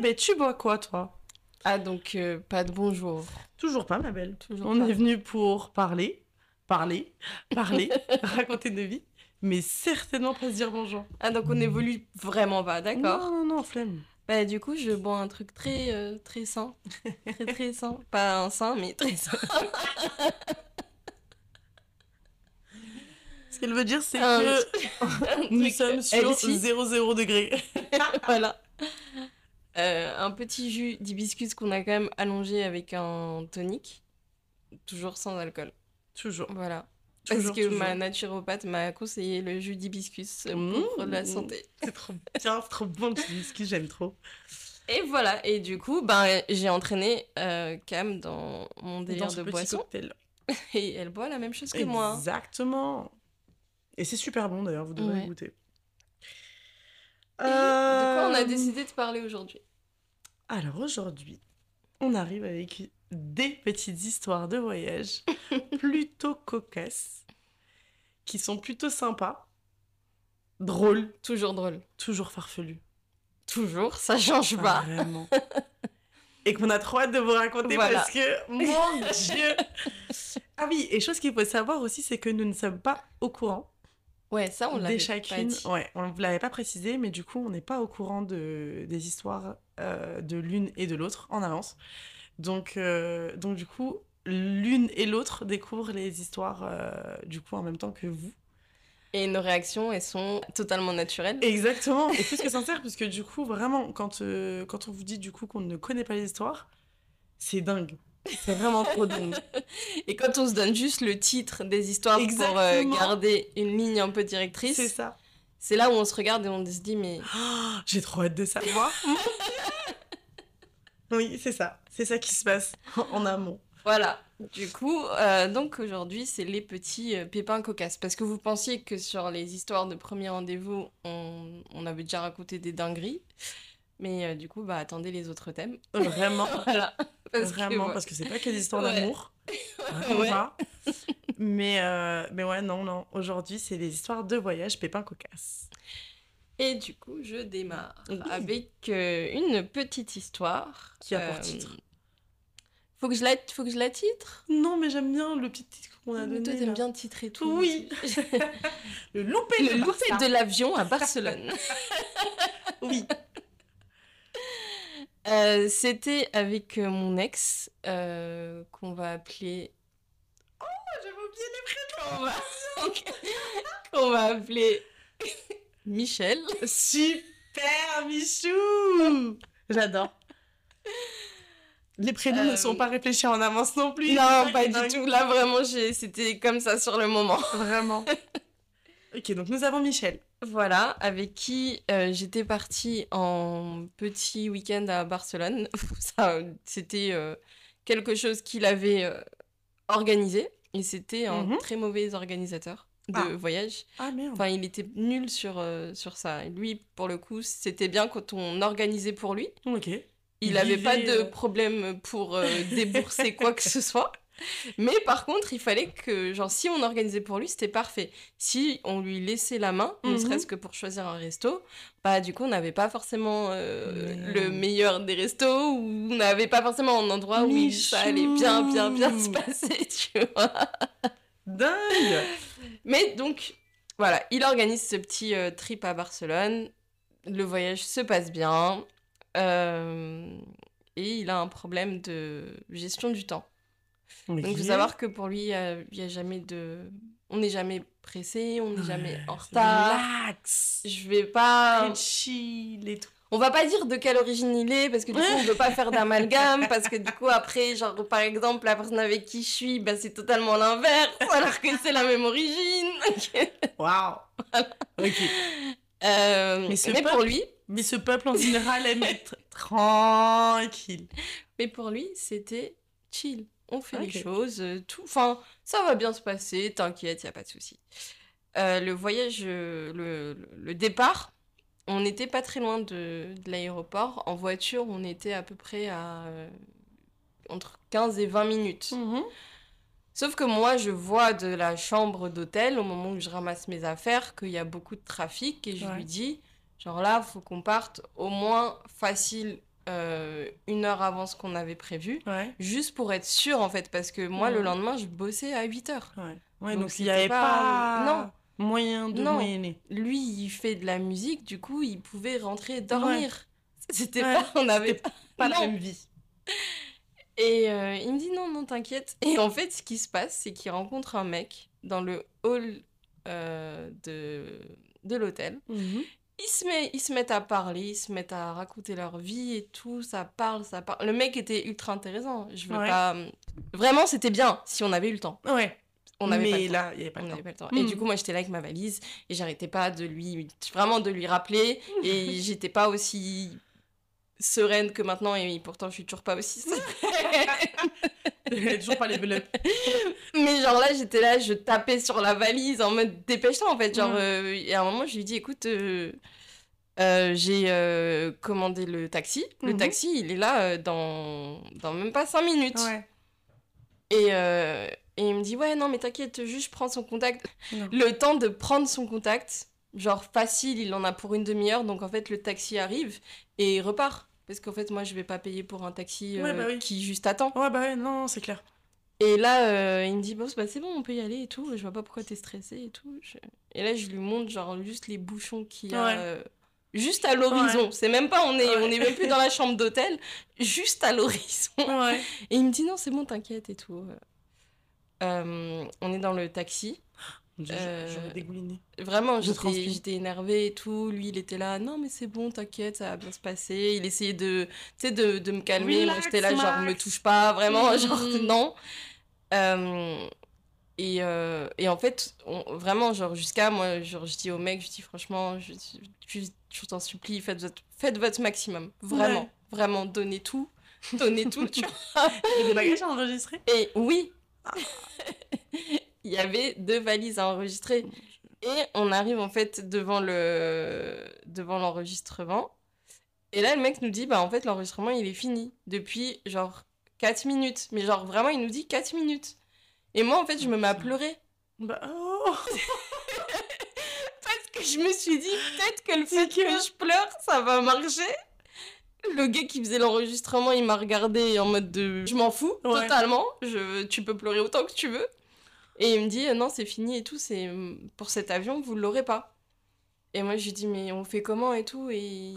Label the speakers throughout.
Speaker 1: ben tu bois quoi toi?
Speaker 2: Ah, donc euh, pas de bonjour.
Speaker 1: Toujours pas, ma belle.
Speaker 2: Toujours
Speaker 1: On
Speaker 2: pas.
Speaker 1: est venu pour parler, parler, parler, raconter de vie, mais certainement pas se dire bonjour.
Speaker 2: Ah, donc on évolue vraiment pas, d'accord?
Speaker 1: Non, non, non, flemme.
Speaker 2: Bah, du coup, je bois un truc très, euh, très sain. Très, très sain. Pas un sain, mais très sain.
Speaker 1: Ce qu'elle veut dire, c'est que nous sommes sur
Speaker 2: healthy.
Speaker 1: 0,0 degré.
Speaker 2: voilà. Euh, un petit jus d'hibiscus qu'on a quand même allongé avec un tonic. Toujours sans alcool.
Speaker 1: Toujours.
Speaker 2: Voilà. Parce que
Speaker 1: toujours.
Speaker 2: ma naturopathe m'a conseillé le jus d'hibiscus pour
Speaker 1: Mmh.
Speaker 2: la santé.
Speaker 1: C'est trop bien, c'est trop bon le whisky, j'aime trop.
Speaker 2: Et voilà. Et du coup, ben, j'ai entraîné euh, Cam dans mon délire
Speaker 1: Dans
Speaker 2: de boisson.
Speaker 1: cocktail.
Speaker 2: Et elle boit la même chose que moi.
Speaker 1: Exactement. Et c'est super bon d'ailleurs, vous devrez
Speaker 2: Ouais.
Speaker 1: goûter.
Speaker 2: Et De quoi on a
Speaker 1: Euh,
Speaker 2: décidé de parler aujourd'hui?
Speaker 1: Alors aujourd'hui, on arrive avec des petites histoires de voyage plutôt cocasses, qui sont plutôt sympas, drôles,
Speaker 2: Toujours drôle.
Speaker 1: toujours farfelues.
Speaker 2: Toujours, ça change pas.
Speaker 1: Vraiment. Et qu'on a trop hâte de vous raconter
Speaker 2: Voilà.
Speaker 1: parce que, mon Dieu Ah oui, et chose qu'il faut savoir aussi, c'est que nous ne sommes pas au courant
Speaker 2: Ouais, ça on l'avait pas dit.
Speaker 1: Ouais, on ne vous l'avait pas précisé, mais du coup, on n'est pas au courant de, des histoires euh, de l'une et de l'autre en avance. Donc, euh, donc du coup, l'une et l'autre découvrent les histoires euh, du coup en même temps que vous.
Speaker 2: Et nos réactions, elles sont totalement naturelles.
Speaker 1: Exactement, et plus que sincère, parce que du coup, vraiment, quand, quand on vous dit du coup qu'on ne connaît pas les histoires, c'est dingue. C'est vraiment trop dingue.
Speaker 2: Et quand on se donne juste le titre des histoires pour euh, garder une ligne un peu
Speaker 1: C'est
Speaker 2: directrice,
Speaker 1: ça.
Speaker 2: c'est là où on se regarde et on se dit mais
Speaker 1: Oh, J'ai trop hâte de savoir. oui, c'est ça. C'est ça qui se passe en amont.
Speaker 2: voilà. Du coup, euh, donc aujourd'hui c'est les petits euh, pépins cocasses parce que vous pensiez que sur les histoires de premier rendez-vous on, on avait déjà raconté des dingueries, mais euh, du coup bah attendez les autres thèmes.
Speaker 1: Vraiment.
Speaker 2: Voilà. Parce que,
Speaker 1: Vraiment, parce que c'est pas que des histoires
Speaker 2: Ouais.
Speaker 1: d'amour.
Speaker 2: Ouais.
Speaker 1: Mais, euh, mais ouais, non, non. Aujourd'hui, c'est des histoires de voyage pépins cocasses.
Speaker 2: Et du coup, je démarre
Speaker 1: Oui.
Speaker 2: avec euh, une petite histoire.
Speaker 1: Qui a pour
Speaker 2: Euh,
Speaker 1: titre?
Speaker 2: Faut que je la, faut que je la titre?
Speaker 1: Non, mais j'aime bien le petit titre qu'on a
Speaker 2: Mais
Speaker 1: donné.
Speaker 2: Toi, t'aimes bien titrer tout.
Speaker 1: Oui. Le loupé
Speaker 2: Le
Speaker 1: de
Speaker 2: loupé
Speaker 1: Barça.
Speaker 2: de l'avion à Barcelone.
Speaker 1: Oui.
Speaker 2: Euh, C'était avec euh, mon ex, euh, qu'on va appeler...
Speaker 1: J'avais oublié les
Speaker 2: Qu'on va, qu'on va appeler Michel.
Speaker 1: prénoms. Super, Michou J'adore. Les prénoms ne sont pas réfléchis en avance non plus.
Speaker 2: Non, pas du tout. Là, vraiment, c'était comme ça sur le moment.
Speaker 1: Vraiment. ok, donc nous avons Michel.
Speaker 2: Voilà, avec qui euh, j'étais partie en petit week-end à Barcelone. Ça, c'était euh, quelque chose qu'il avait euh, organisé et c'était un
Speaker 1: Mhm.
Speaker 2: très mauvais organisateur de
Speaker 1: Ah.
Speaker 2: voyage.
Speaker 1: Ah merde.
Speaker 2: Enfin, il était nul sur, sur ça. Et lui, pour le coup, c'était bien quand on organisait pour lui.
Speaker 1: Ok.
Speaker 2: Il n'avait pas de problème pour débourser quoi que ce soit. Mais par contre, il fallait que, genre, si on organisait pour lui, c'était parfait. Si on lui laissait la main, ne
Speaker 1: Mhm.
Speaker 2: serait-ce que pour choisir un resto, bah, du coup, on n'avait pas forcément euh, le meilleur des restos, ou on n'avait pas forcément un endroit où il- ça allait bien, bien, bien se
Speaker 1: Michou.
Speaker 2: passer, tu vois.
Speaker 1: Dingue
Speaker 2: Mais donc, voilà, il organise ce petit euh, trip à Barcelone. Le voyage se passe bien. euh, et il a un problème de gestion du temps. Donc, il faut savoir que pour lui, euh, il y a jamais de. On n'est jamais pressé, on n'est jamais en retard.
Speaker 1: Relax.
Speaker 2: Je vais pas.
Speaker 1: Très chill et tout.
Speaker 2: On va pas dire de quelle origine il est, parce que du coup, on veut pas faire d'amalgame, parce que du coup, après, genre, par exemple, la personne avec qui je suis, bah, c'est totalement l'inverse, alors que c'est la même origine.
Speaker 1: Waouh. Ok.
Speaker 2: Euh,
Speaker 1: Mais
Speaker 2: pour
Speaker 1: peuple-
Speaker 2: lui,
Speaker 1: Mais ce peuple en général aime être tranquille.
Speaker 2: mais pour lui, c'était chill. On fait les choses, euh, tout. Enfin, ça va bien se passer, t'inquiète, y a pas de souci. Euh, le voyage, euh, le, le- départ, on n'était pas très loin de, de l'aéroport. En voiture, on était à peu près à euh, entre 15 et 20 minutes. Sauf que moi, je vois de la chambre d'hôtel, au moment où je ramasse mes affaires, qu'il y a beaucoup de trafic et je
Speaker 1: Ouais.
Speaker 2: lui dis, genre là, faut qu'on parte au moins facile euh, une heure avant ce qu'on avait prévu,
Speaker 1: Ouais.
Speaker 2: juste pour être sûr, en fait, parce que moi, le lendemain, je bossais à 8 heures.
Speaker 1: Ouais.
Speaker 2: Donc,
Speaker 1: il n'y avait
Speaker 2: pas-
Speaker 1: pas, moyen de
Speaker 2: Non.
Speaker 1: moyenner.
Speaker 2: Lui, il fait de la musique, du coup, il pouvait rentrer dormir. C'était pas, on avait
Speaker 1: Pas la
Speaker 2: Non.
Speaker 1: même vie.
Speaker 2: Et euh, il me dit non, non, t'inquiète. Et en fait, ce qui se passe, c'est qu'il rencontre un mec dans le hall euh, de, de l'hôtel.
Speaker 1: Mhm.
Speaker 2: Ils se, met, ils se mettent à parler, ils se mettent à raconter leur vie et tout, ça parle, ça parle. Le mec était ultra intéressant. Je veux
Speaker 1: Ouais.
Speaker 2: pas. Vraiment, c'était bien si on avait eu le temps.
Speaker 1: Ouais.
Speaker 2: On avait
Speaker 1: Mais
Speaker 2: pas le temps.
Speaker 1: là, il n'y avait pas le temps.
Speaker 2: pas le temps. Et
Speaker 1: Mm.
Speaker 2: du coup, moi, j'étais là avec ma valise et j'arrêtais pas de lui, vraiment de lui rappeler. Et j'étais pas aussi sereine que maintenant. Et pourtant, je suis toujours pas aussi sereine.
Speaker 1: Toujours pas les velours.
Speaker 2: Mais genre là, j'étais là, je tapais sur la valise en mode dépêche-toi en fait. Genre, euh, et à un moment, je lui dis écoute, euh, euh, j'ai euh, commandé le taxi. Le
Speaker 1: Mhm.
Speaker 2: taxi, il est là dans, dans même pas 5 minutes.
Speaker 1: Ouais.
Speaker 2: Et, et il me dit ouais, non, mais t'inquiète, juste je prends son contact.
Speaker 1: Non.
Speaker 2: Le temps de prendre son contact, genre facile, il en a pour une demi-heure. Donc en fait, le taxi arrive et il repart. Parce qu'en fait, moi, je vais pas payer pour un taxi
Speaker 1: Ouais,
Speaker 2: euh,
Speaker 1: bah oui.
Speaker 2: qui juste attend.
Speaker 1: Ouais, bah ouais, non, c'est clair.
Speaker 2: Et là, euh, il me dit, bon, c'est bah, c'est bon, on peut y aller et tout. Je vois pas pourquoi t'es stressé et tout. Je- Et là, je lui montre, genre, juste les bouchons qu'il y a.
Speaker 1: Ouais.
Speaker 2: euh, juste à l'horizon. C'est même pas, on est,
Speaker 1: Ouais.
Speaker 2: on est même plus dans la chambre d'hôtel. Juste à l'horizon. Et il me dit, non, c'est bon, t'inquiète et tout. Euh, on est dans le taxi. Euh,
Speaker 1: J'aurais dégouliné.
Speaker 2: Vraiment,
Speaker 1: Je
Speaker 2: j'étais énervée et tout. Lui, il était là, non, mais c'est bon, t'inquiète, ça va bien se passer. Il essayait de, tu sais, de, de me calmer. Moi, j'étais là, genre, me
Speaker 1: Max.
Speaker 2: touche pas, vraiment, genre, non. Euh, et, euh, et en fait, on- vraiment, genre, jusqu'à moi, genre, je dis au mec, je dis franchement, je, je, je t'en supplie, faites votre, faites votre maximum. Vraiment,
Speaker 1: Ouais.
Speaker 2: vraiment, donnez tout. Donnez tout, tu vois.
Speaker 1: A des bagages à enregistrer?
Speaker 2: Et oui, il y avait deux valises à enregistrer. Et on arrive en fait devant le devant l'enregistrement. Et là, le mec nous dit, bah en fait, l'enregistrement, il est fini depuis genre 4 minutes. Mais genre, vraiment, il nous dit 4 minutes. Et moi, en fait, je me mets à pleurer.
Speaker 1: Bah, oh
Speaker 2: Parce que je me suis dit, peut-être que le fait que
Speaker 1: que-
Speaker 2: je pleure, ça va marcher. Le gars qui faisait l'enregistrement, il m'a regardé en mode de je m'en fous
Speaker 1: Ouais.
Speaker 2: totalement. Je, tu peux pleurer autant que tu veux. Et il me dit euh, non, c'est fini et tout. C'est pour cet avion, vous l'aurez pas. Et moi, je lui dis mais on fait comment et tout et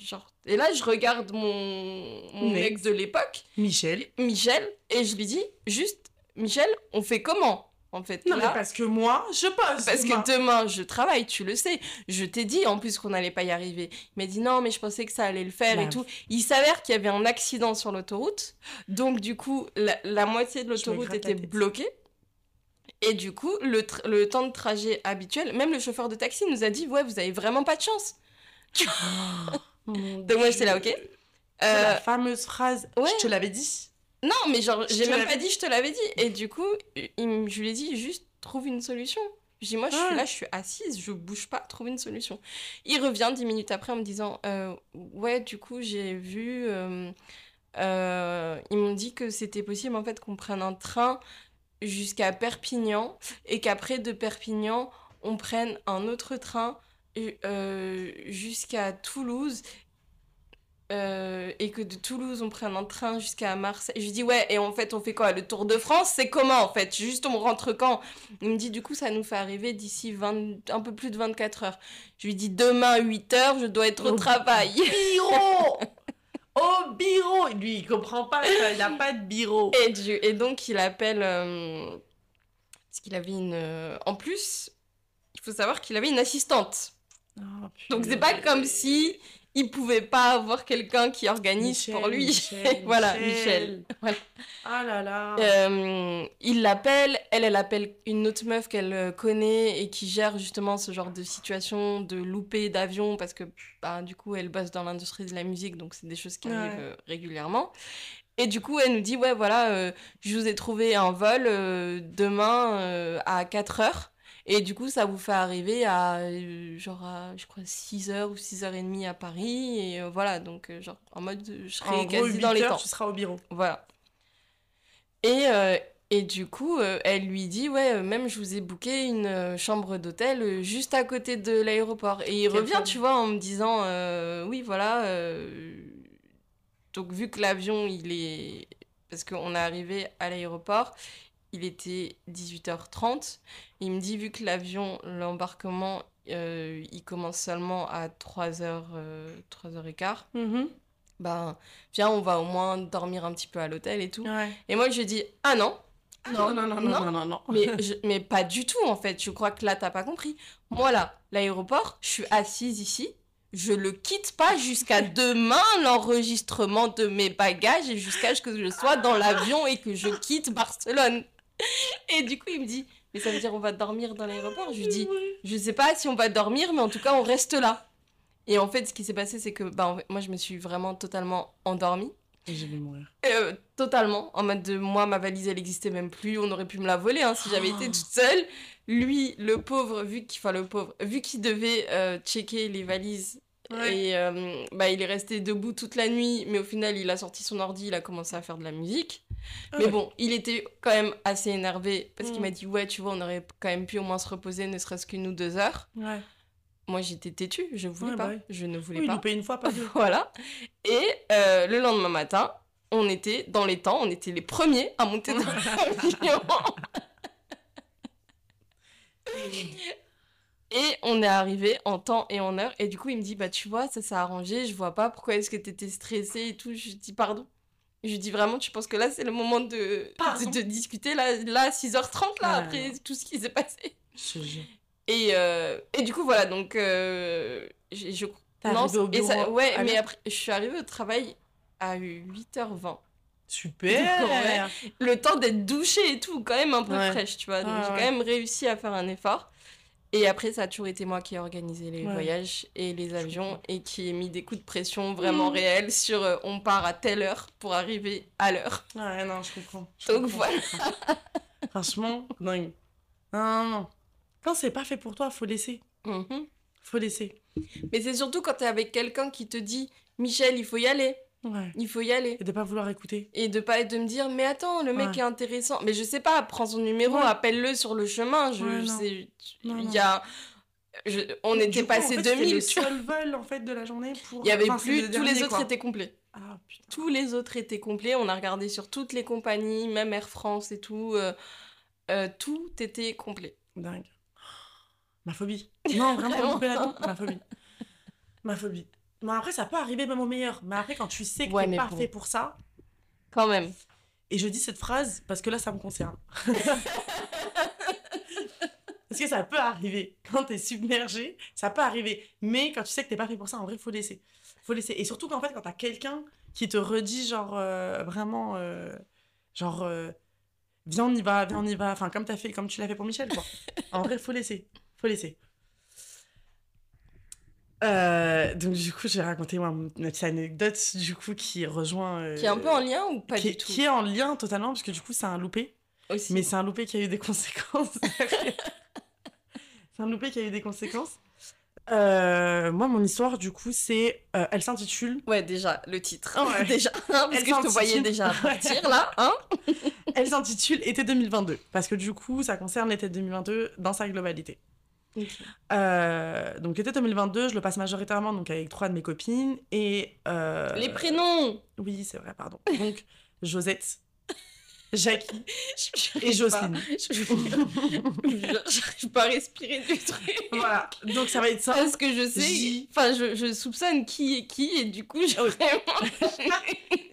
Speaker 2: genre et là, je regarde mon ex de l'époque,
Speaker 1: Michel.
Speaker 2: Michel, et je lui dis juste Michel, on fait comment en fait
Speaker 1: Non,
Speaker 2: là?
Speaker 1: mais parce que moi, je pose.
Speaker 2: parce que demain, je travaille, tu le sais. Je t'ai dit en plus qu'on n'allait pas y arriver. Il m'a dit non, mais je pensais que ça allait le faire et
Speaker 1: Bah,
Speaker 2: tout. Il s'avère qu'il y avait un accident sur l'autoroute. Donc, du coup, la, la moitié de l'autoroute était bloquée. Et du coup, le, le temps de trajet habituel, même le chauffeur de taxi nous a dit Ouais, vous avez vraiment pas de chance. Donc, moi, j'étais là, ok. Euh,
Speaker 1: la fameuse phrase.
Speaker 2: ouais.
Speaker 1: Je te l'avais dit.
Speaker 2: non, mais genre, j'ai même pas dit, je te l'avais dit. Et du coup, il je lui ai dit Juste trouve une solution. Je dis, moi, je suis là, je suis assise, je bouge pas, trouve une solution. Il revient dix minutes après en me disant, euh, ouais, du coup, j'ai vu, euh, euh, ils m'ont dit que c'était possible, en fait, qu'on prenne un train jusqu'à Perpignan et qu'après de Perpignan, on prenne un autre train euh, jusqu'à Toulouse euh, et que de Toulouse on prenne un train jusqu'à Marseille. Je lui dis ouais et en fait on fait quoi? Le Tour de France? C'est comment en fait? Juste on rentre quand? Il me dit du coup ça nous fait arriver d'ici 20 un peu plus de 24 heures. Je lui dis demain 8 heures je dois être au
Speaker 1: Oh.
Speaker 2: travail.
Speaker 1: Au bureau Lui, il comprend pas ça, il a pas de bureau.
Speaker 2: Et, et donc il appelle euh, parce qu'il avait une euh, en plus il faut savoir qu'il avait une assistante.
Speaker 1: Oh,
Speaker 2: Donc c'est pas comme si il pouvait pas avoir quelqu'un qui organise pour lui.
Speaker 1: Michel,
Speaker 2: voilà,
Speaker 1: Michel.
Speaker 2: Michel. Voilà.
Speaker 1: Ah là là.
Speaker 2: Euh, il l'appelle, elle, elle appelle une autre meuf qu'elle euh, connaît et qui gère justement ce genre de situation de louper d'avion parce que bah, du coup elle bosse dans l'industrie de la musique donc c'est des choses qui
Speaker 1: Ouais.
Speaker 2: arrivent euh, régulièrement. Et du coup elle nous dit ouais voilà euh, je vous ai trouvé un vol euh, demain à 4 heures et du coup ça vous fait arriver à euh, genre à, je crois 6h ou 6h30 à Paris et euh, voilà donc euh, genre en mode je serai
Speaker 1: en
Speaker 2: quasi
Speaker 1: 8
Speaker 2: dans les
Speaker 1: heures,
Speaker 2: temps.
Speaker 1: tu seras au bureau.
Speaker 2: Voilà. Et, et du coup, elle lui dit Ouais, même je vous ai booké une chambre d'hôtel juste à côté de l'aéroport. Et il revient, tu vois, en me disant Oui, voilà, Donc, vu que l'avion, il est. Parce qu'on est arrivé à l'aéroport, il était 18h30. Il me dit, vu que l'avion, l'embarquement, euh, il commence seulement à 3h, 3h15,
Speaker 1: Mhm.
Speaker 2: ben, viens, on va au moins dormir un petit peu à l'hôtel et tout.
Speaker 1: Ouais.
Speaker 2: Et moi, je lui dis, ah non,
Speaker 1: Non, non, non, non, non, non, non.
Speaker 2: mais, je- mais pas du tout, en fait. Je crois que là, t'as pas compris. Moi, là, l'aéroport, je suis assise ici. Je le quitte pas jusqu'à demain l'enregistrement de mes bagages et jusqu'à ce que je sois dans l'avion et que je quitte Barcelone. Et du coup, il me dit, mais ça veut dire on va dormir dans l'aéroport? Je lui dis, je sais pas si on va dormir, mais en tout cas, on reste là. Et en fait, ce qui s'est passé, c'est que bah, moi, je me suis vraiment totalement endormie.
Speaker 1: J'ai vu mourir.
Speaker 2: Euh, totalement. En mode de moi, ma valise, elle existait même plus. On aurait pu me la voler hein, si j'avais été toute seule. Lui, le pauvre, vu qu'il, enfin, le pauvre, vu qu'il devait euh, checker les valises
Speaker 1: Ouais.
Speaker 2: et euh, bah, il est resté debout toute la nuit, mais au final, il a sorti son ordi, il a commencé à faire de la musique.
Speaker 1: Ah
Speaker 2: Mais bon, il était quand même assez énervé parce qu'il
Speaker 1: Mm.
Speaker 2: m'a dit Ouais, tu vois, on aurait quand même pu au moins se reposer, ne serait-ce qu'une ou deux heures.
Speaker 1: Ouais.
Speaker 2: Moi, j'étais têtue, je voulais
Speaker 1: Ouais,
Speaker 2: pas.
Speaker 1: bah.
Speaker 2: Je ne voulais
Speaker 1: Oui,
Speaker 2: pas.
Speaker 1: une fois, pas deux.
Speaker 2: Voilà. Et euh, le lendemain matin, on était dans les temps, on était les premiers à monter dans l'avion. Et on est arrivé en temps et en heure. Et du coup, il me dit Bah, tu vois, ça s'est arrangé, je vois pas pourquoi est-ce que t'étais stressée et tout. Je lui dis Pardon. Je lui dis Vraiment, tu penses que là, c'est le moment de, de, de discuter, là, là 6h30, là, après
Speaker 1: non.
Speaker 2: tout ce qui s'est passé.
Speaker 1: Je.
Speaker 2: Et, euh, et du coup, voilà, donc. euh, je,
Speaker 1: T'es
Speaker 2: non, et ça- ouais, mais après, je suis arrivée au travail à 8h20.
Speaker 1: Super
Speaker 2: Ouais. Le temps d'être douchée et tout, quand même un peu
Speaker 1: Ouais.
Speaker 2: fraîche, tu vois. Donc j'ai
Speaker 1: ouais.
Speaker 2: quand même réussi à faire un effort. Et après, ça a toujours été moi qui ai organisé les
Speaker 1: Ouais.
Speaker 2: voyages et les avions et qui ai mis des coups de pression vraiment
Speaker 1: Mmh.
Speaker 2: réels sur euh, on part à telle heure pour arriver à l'heure.
Speaker 1: Ouais, non, je comprends. je
Speaker 2: Donc
Speaker 1: comprends,
Speaker 2: voilà.
Speaker 1: comprends. Franchement, dingue. Non, non, non. Quand c'est pas fait pour toi, faut laisser.
Speaker 2: Mhm.
Speaker 1: Faut laisser.
Speaker 2: Mais c'est surtout quand t'es avec quelqu'un qui te dit Michel, il faut y aller,
Speaker 1: Ouais.
Speaker 2: il faut y aller.
Speaker 1: Et de pas vouloir écouter.
Speaker 2: Et de pas de me dire mais attends le mec
Speaker 1: Ouais.
Speaker 2: est intéressant mais je sais pas prends son numéro
Speaker 1: Ouais.
Speaker 2: appelle-le sur le chemin je, sais il y a je- on était
Speaker 1: coup,
Speaker 2: passé
Speaker 1: en fait, c'était
Speaker 2: 2000
Speaker 1: le seul vol en fait de la journée pour.
Speaker 2: il y avait
Speaker 1: Enfin, c'est
Speaker 2: plus
Speaker 1: le
Speaker 2: tous les autres
Speaker 1: quoi.
Speaker 2: étaient complets
Speaker 1: Ah
Speaker 2: tous les autres étaient complets on a regardé sur toutes les compagnies même Air France et tout euh, euh, tout était complet
Speaker 1: Dingue. Ma phobie. Non, vraiment,
Speaker 2: Vraiment.
Speaker 1: ma phobie. Ma phobie. Mais après, ça peut arriver même au meilleur. Mais après, quand tu sais que
Speaker 2: Ouais,
Speaker 1: t'es pas
Speaker 2: bon.
Speaker 1: fait pour ça,
Speaker 2: quand même
Speaker 1: et je dis cette phrase parce que là, ça me concerne. parce que ça peut arriver. Quand t'es submergé, ça peut arriver. Mais quand tu sais que t'es pas fait pour ça, en vrai, faut laisser. Faut laisser. Et surtout qu'en fait, quand t'as quelqu'un qui te redit, genre, euh, vraiment, euh, genre, euh, viens, on y va, viens, on y va. Enfin, comme, t'as fait, comme tu l'as fait pour Michel, quoi. en vrai, faut laisser. Faut laisser. Euh, donc, du coup, je vais raconter moi, une petite anecdote, du coup, qui rejoint. euh,
Speaker 2: qui est un peu en lien ou pas
Speaker 1: qui,
Speaker 2: du tout
Speaker 1: qui est en lien totalement, parce que du coup, c'est un loupé.
Speaker 2: aussi
Speaker 1: Mais c'est un loupé qui a eu des conséquences. c'est un loupé qui a eu des conséquences. Euh, moi, mon histoire, du coup, c'est. euh, elle s'intitule.
Speaker 2: ouais déjà le titre
Speaker 1: Ouais.
Speaker 2: déjà hein, parce
Speaker 1: Elle
Speaker 2: que je te voyais déjà partir là hein
Speaker 1: Elle s'intitule Été 2022. Parce que du coup, ça concerne l'été 2022 dans sa globalité. Euh, donc, l'été 2022, je le passe majoritairement donc, avec trois de mes copines. Et. euh,
Speaker 2: les prénoms
Speaker 1: Oui, c'est vrai, pardon. Donc, Josette, Jackie et Jocelyne.
Speaker 2: J'arrive pas à respirer du truc.
Speaker 1: voilà. Donc, ça va être ça.
Speaker 2: Parce que je sais, enfin, je, je soupçonne qui est qui, et du coup, je
Speaker 1: Oui.
Speaker 2: vraiment.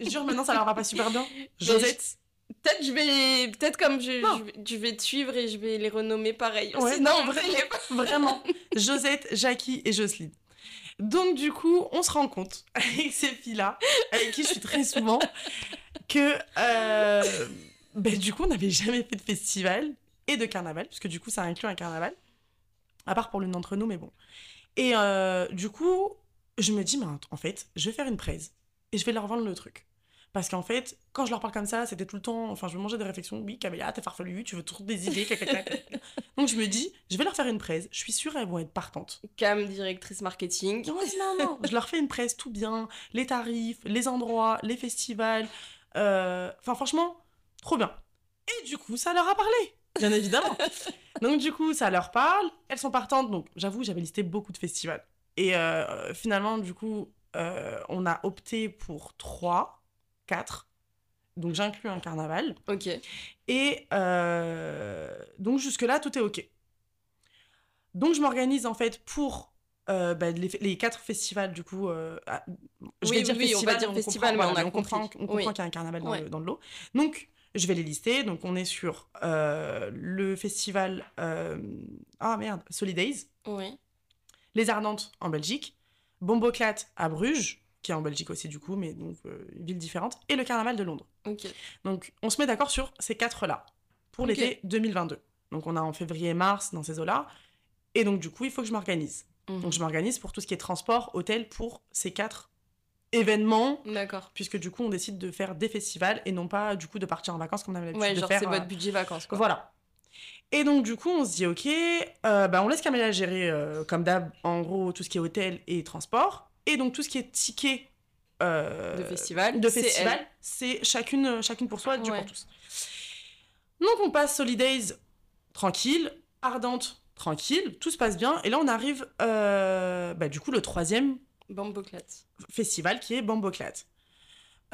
Speaker 1: Jure, maintenant, ça leur va pas super bien. Josette.
Speaker 2: Peut-être je vais, peut-être comme je, je, vais- je vais te suivre et je vais les renommer pareil.
Speaker 1: Ouais,
Speaker 2: non,
Speaker 1: non,
Speaker 2: vraiment.
Speaker 1: Vraiment. Josette, Jackie et Jocelyne. Donc, du coup, on se rend compte, avec ces filles-là, avec qui je suis très souvent, que euh, ben, du coup, on n'avait jamais fait de festival et de carnaval, parce que du coup, ça inclut un carnaval, à part pour l'une d'entre nous, mais bon. Et euh, du coup, je me dis, en fait, je vais faire une presse et je vais leur vendre le truc. Parce qu'en fait, quand je leur parle comme ça, c'était tout le temps. Enfin, je me mangeais des réflexions. Oui, Camélia, t'es farfelu, tu veux toujours des idées. Donc, je me dis, je vais leur faire une presse. Je suis sûre, elles vont être partantes.
Speaker 2: Cam, directrice marketing.
Speaker 1: Non, non, non. je leur fais une presse tout bien. Les tarifs, les endroits, les festivals. euh, Enfin, franchement, trop bien. Et du coup, ça leur a parlé. Bien évidemment. donc, du coup, ça leur parle. Elles sont partantes. Donc, j'avoue, j'avais listé beaucoup de festivals. Et euh, finalement, du coup, euh, on a opté pour 3, 4. Donc j'inclus un carnaval.
Speaker 2: Ok.
Speaker 1: Et euh, donc jusque-là, tout est OK. Donc je m'organise en fait pour euh, bah, les, les quatre festivals du coup. euh, ah, je
Speaker 2: Oui,
Speaker 1: vais dire
Speaker 2: oui, on va
Speaker 1: festival,
Speaker 2: dire
Speaker 1: on
Speaker 2: festival,
Speaker 1: comprend,
Speaker 2: mais on
Speaker 1: voilà,
Speaker 2: a
Speaker 1: on comprend, on comprend qu'il y a un carnaval dans,
Speaker 2: Ouais.
Speaker 1: le, dans le lot. Donc je vais les lister. Donc on est sur le festival ah merde Solidays,
Speaker 2: Oui.
Speaker 1: les Ardentes en Belgique, Bomboclat à Bruges qui est en Belgique aussi du coup, mais donc euh, une ville différente, et le carnaval de Londres. Donc, on se met d'accord sur ces quatre-là pour l'été 2022. Donc, on a en février et mars dans ces eaux-là. Et donc, du coup, il faut que je m'organise.
Speaker 2: Mhm.
Speaker 1: Donc, je m'organise pour tout ce qui est transport, hôtel, pour ces quatre événements,
Speaker 2: D'accord.
Speaker 1: puisque du coup, on décide de faire des festivals et non pas, du coup, de partir en vacances comme on avait l'habitude
Speaker 2: Ouais,
Speaker 1: de
Speaker 2: genre
Speaker 1: faire.
Speaker 2: c'est
Speaker 1: euh,
Speaker 2: votre budget vacances quoi.
Speaker 1: Voilà. Et donc, du coup, on se dit, OK, euh, bah, on laisse Camélia gérer, euh, comme d'hab, en gros, tout ce qui est hôtel et transport. Et donc, tout ce qui est ticket euh,
Speaker 2: De festival.
Speaker 1: de
Speaker 2: c'est
Speaker 1: festival,
Speaker 2: elle.
Speaker 1: c'est chacune, chacune pour soi,
Speaker 2: Ouais.
Speaker 1: pour tous. Donc on passe Solidays tranquille, Ardente tranquille, tout se passe bien. Et là on arrive, euh, bah, du coup, le troisième
Speaker 2: Bamboclat.
Speaker 1: festival qui est Bamboclat.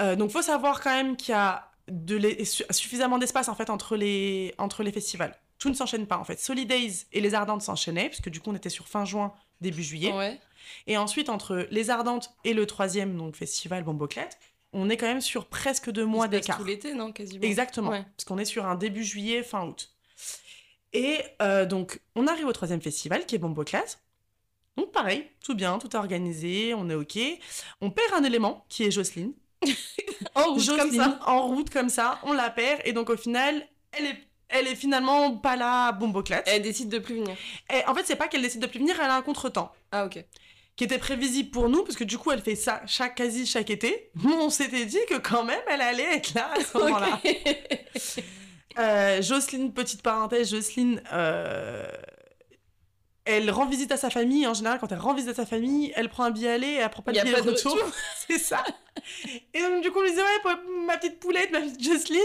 Speaker 1: Euh, donc faut savoir quand même qu'il y a de l'es- su- suffisamment d'espace en fait entre les, entre les festivals. Tout ne s'enchaîne pas en fait. Solidays et les Ardentes s'enchaînaient, puisque du coup on était sur fin juin, début juillet.
Speaker 2: Ouais.
Speaker 1: Et ensuite, entre les Ardentes et le troisième donc, festival Bomboclat, on est quand même sur presque deux mois d'écart.
Speaker 2: Tout l'été, non, quasiment.
Speaker 1: Exactement.
Speaker 2: Ouais.
Speaker 1: Parce qu'on est sur un début juillet, fin août. Et euh, donc, on arrive au troisième festival qui est Bomboclat. Donc, pareil, tout bien, tout est organisé, on est OK. On perd un élément qui est Jocelyne.
Speaker 2: En route comme
Speaker 1: Jocelyne,
Speaker 2: ça.
Speaker 1: en route comme ça, on la perd. Et donc, au final, elle est, elle est finalement pas là à Bomboclat.
Speaker 2: Elle décide de plus venir.
Speaker 1: Et en fait, c'est pas qu'elle décide de plus venir, elle a un contretemps
Speaker 2: Ah ok.
Speaker 1: Qui était prévisible pour nous, parce que du coup, elle fait ça chaque, quasi chaque été. Mais on s'était dit que quand même, elle allait être là à ce moment-là. Euh, Jocelyne, petite parenthèse, Jocelyne, euh, elle rend visite à sa famille. En général, quand elle rend visite à sa famille, elle prend un billet aller et elle prend pas de
Speaker 2: a
Speaker 1: billet
Speaker 2: pas
Speaker 1: de retour.
Speaker 2: retour.
Speaker 1: C'est ça. Et donc, du coup, on lui disait, ouais, pour ma petite poulette, ma petite Jocelyne,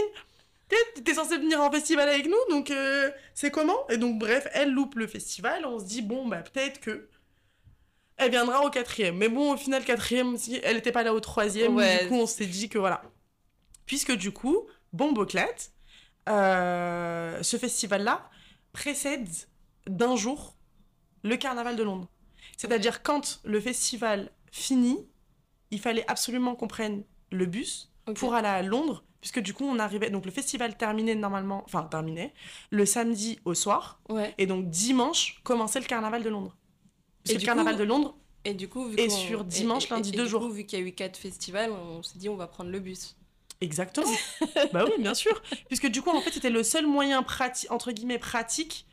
Speaker 1: t'es- t'es censée venir en festival avec nous, donc euh, c'est comment? Et donc, bref, elle loupe le festival. On se dit, bon, bah, peut-être que. Elle viendra au quatrième. Mais bon, au final, quatrième, si elle n'était pas là au troisième,
Speaker 2: Ouais.
Speaker 1: du coup, on s'est dit que voilà. Puisque du coup, Bomboclat, euh, ce festival-là précède d'un jour le carnaval de Londres. C'est-à-dire quand le festival finit, il fallait absolument qu'on prenne le bus pour aller à Londres, puisque du coup on arrivait, donc le festival terminait normalement, enfin terminait, le samedi au soir,
Speaker 2: Ouais.
Speaker 1: et donc dimanche commençait le carnaval de Londres.
Speaker 2: Et
Speaker 1: que le
Speaker 2: du
Speaker 1: carnaval
Speaker 2: coup-
Speaker 1: de Londres,
Speaker 2: Et du coup, vu
Speaker 1: Et sur dimanche,
Speaker 2: et-
Speaker 1: lundi,
Speaker 2: et
Speaker 1: deux
Speaker 2: du
Speaker 1: jours.
Speaker 2: coup, vu qu'il y a eu quatre festivals, on s'est dit on va prendre le bus.
Speaker 1: Exactement. bah oui, bien sûr. Puisque du coup, en fait, c'était le seul moyen pratique, entre guillemets, pratique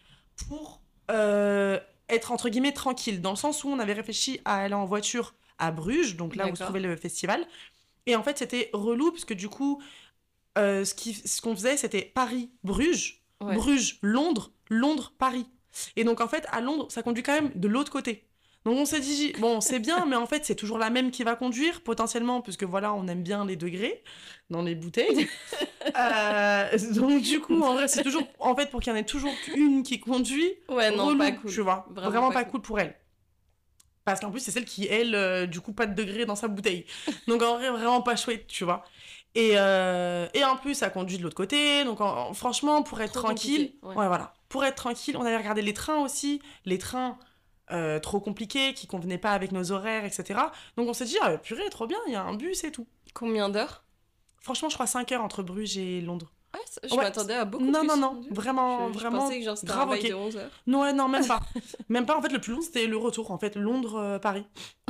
Speaker 1: pour euh, être, entre guillemets, tranquille. Dans le sens où on avait réfléchi à aller en voiture à Bruges, donc là où se trouvait le festival. Et en fait, c'était relou, puisque du coup, euh, ce qu'on faisait, c'était Paris-Bruges,
Speaker 2: Ouais.
Speaker 1: Bruges-Londres, Londres-Paris. Et donc, en fait, à Londres, ça conduit quand même de l'autre côté. Donc on s'est dit, bon, c'est bien, mais en fait, c'est toujours la même qui va conduire, potentiellement, puisque voilà, on aime bien les degrés dans les bouteilles. Euh, donc du coup, en vrai, c'est toujours, en fait, pour qu'il y en ait toujours une qui conduit,
Speaker 2: Ouais, non,
Speaker 1: relou,
Speaker 2: pas cool.
Speaker 1: tu vois.
Speaker 2: Vraiment
Speaker 1: Vraiment,
Speaker 2: pas
Speaker 1: pas, cool. pour elle. Parce qu'en plus, c'est celle qui, elle, euh, du coup, pas de degrés dans sa bouteille. Donc en vrai, vraiment pas chouette, tu vois. Et, euh, et en plus, ça conduit de l'autre côté. Donc en- en- franchement, pour être
Speaker 2: Trop
Speaker 1: tranquille,
Speaker 2: ouais,
Speaker 1: voilà. Pour être tranquille, on avait regardé les trains aussi. Les trains euh, trop compliqués, qui convenaient pas avec nos horaires, etc. Donc on s'est dit, ah, purée, trop bien, il y a un bus et tout.
Speaker 2: Combien d'heures?
Speaker 1: Franchement, je crois 5 heures entre Bruges et Londres.
Speaker 2: Ouais, je
Speaker 1: Ouais,
Speaker 2: m'attendais à beaucoup
Speaker 1: non,
Speaker 2: plus.
Speaker 1: non, non,
Speaker 2: Dieu.
Speaker 1: vraiment,
Speaker 2: Je- je
Speaker 1: vraiment.
Speaker 2: pensais que genre c'était un
Speaker 1: grave
Speaker 2: bail
Speaker 1: ok.
Speaker 2: de 11 heures.
Speaker 1: Non, ouais, non, même pas. même pas. En fait, le plus long, c'était le retour. En fait, Londres-Paris.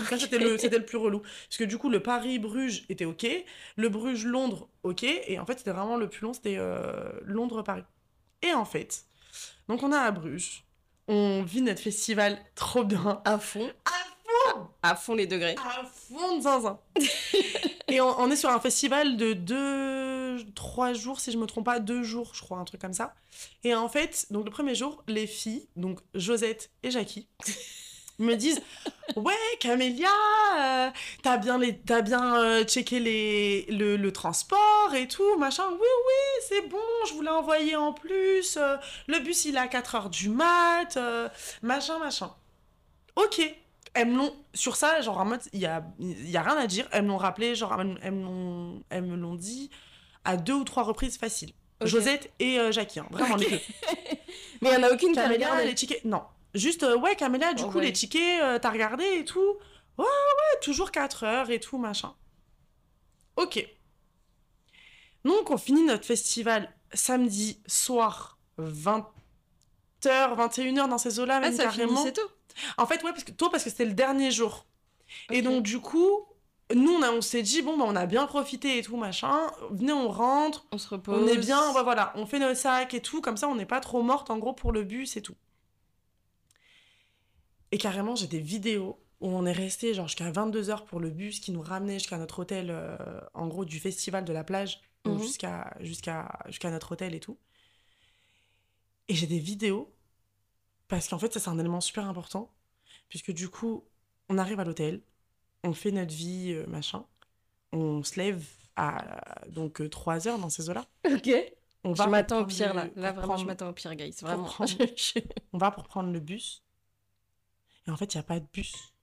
Speaker 1: Ça, c'était le, c'était le plus relou. Parce que du coup, le Paris-Bruges était OK. Le Bruges-Londres, OK. Et en fait, c'était vraiment le plus long, c'était euh, Londres-Paris. Et en fait, donc on est à Bruges. On vit notre festival trop bien.
Speaker 2: À fond.
Speaker 1: À fond
Speaker 2: À fond les degrés.
Speaker 1: À fond de zinzin. Et on, on est sur un festival de deux, trois jours, si je me trompe pas, deux jours, je crois, un truc comme ça. Et en fait, donc le premier jour, les filles, donc Josette et Jackie, me disent Ouais, Camélia, euh, t'as bien, les, t'as bien euh, checké les, le, le transport et tout, machin. Oui, oui, c'est bon, je vous l'ai envoyé en plus. euh, le bus, il est à 4 heures du mat, machin, machin. Ok. elles me l'ont. Sur ça, genre, en mode, il y a, y a rien à dire. Elles me l'ont rappelé, genre, elles, me l'ont- dit à deux ou trois reprises faciles.
Speaker 2: Ok.
Speaker 1: Josette et Jackie, hein, vraiment les deux.
Speaker 2: Mais il y en a aucune qui a
Speaker 1: Camélia,
Speaker 2: regardé.
Speaker 1: les tickets. Non. Juste, euh, ouais, Camélia, du
Speaker 2: Oh,
Speaker 1: coup,
Speaker 2: ouais.
Speaker 1: les tickets, euh, t'as regardé et tout. Ouais, ouais, toujours 4 heures et tout, machin. Ok. Donc, on finit notre festival samedi soir, 20h, 21h dans ces eaux-là,
Speaker 2: Ah,
Speaker 1: même
Speaker 2: ça
Speaker 1: carrément.
Speaker 2: tôt.
Speaker 1: En fait, ouais, parce que, toi, parce que c'était le dernier jour. Et donc, du coup, nous, on s'est dit, bon, bah, on a bien profité et tout, machin. Venez, on rentre.
Speaker 2: On se repose.
Speaker 1: On est bien, bah, voilà, on fait nos sacs et tout, comme ça on n'est pas trop morte en gros pour le bus et tout. Et carrément, j'ai des vidéos où on est resté genre jusqu'à 22h pour le bus qui nous ramenait jusqu'à notre hôtel, euh, en gros du festival de la plage, donc
Speaker 2: Mhm.
Speaker 1: jusqu'à jusqu'à jusqu'à notre hôtel et tout. Et j'ai des vidéos, parce qu'en fait ça c'est un élément super important, puisque du coup, on arrive à l'hôtel, on fait notre vie, euh, machin, on se lève à donc 3 heures dans ces eaux-là.
Speaker 2: Ok.
Speaker 1: On
Speaker 2: Je
Speaker 1: va
Speaker 2: m'attends au pire là. Là, vraiment, je m'attends au pire, guys. Vraiment.
Speaker 1: prendre-
Speaker 2: Je-
Speaker 1: On va pour prendre le bus. Et en fait, il n'y a pas de bus.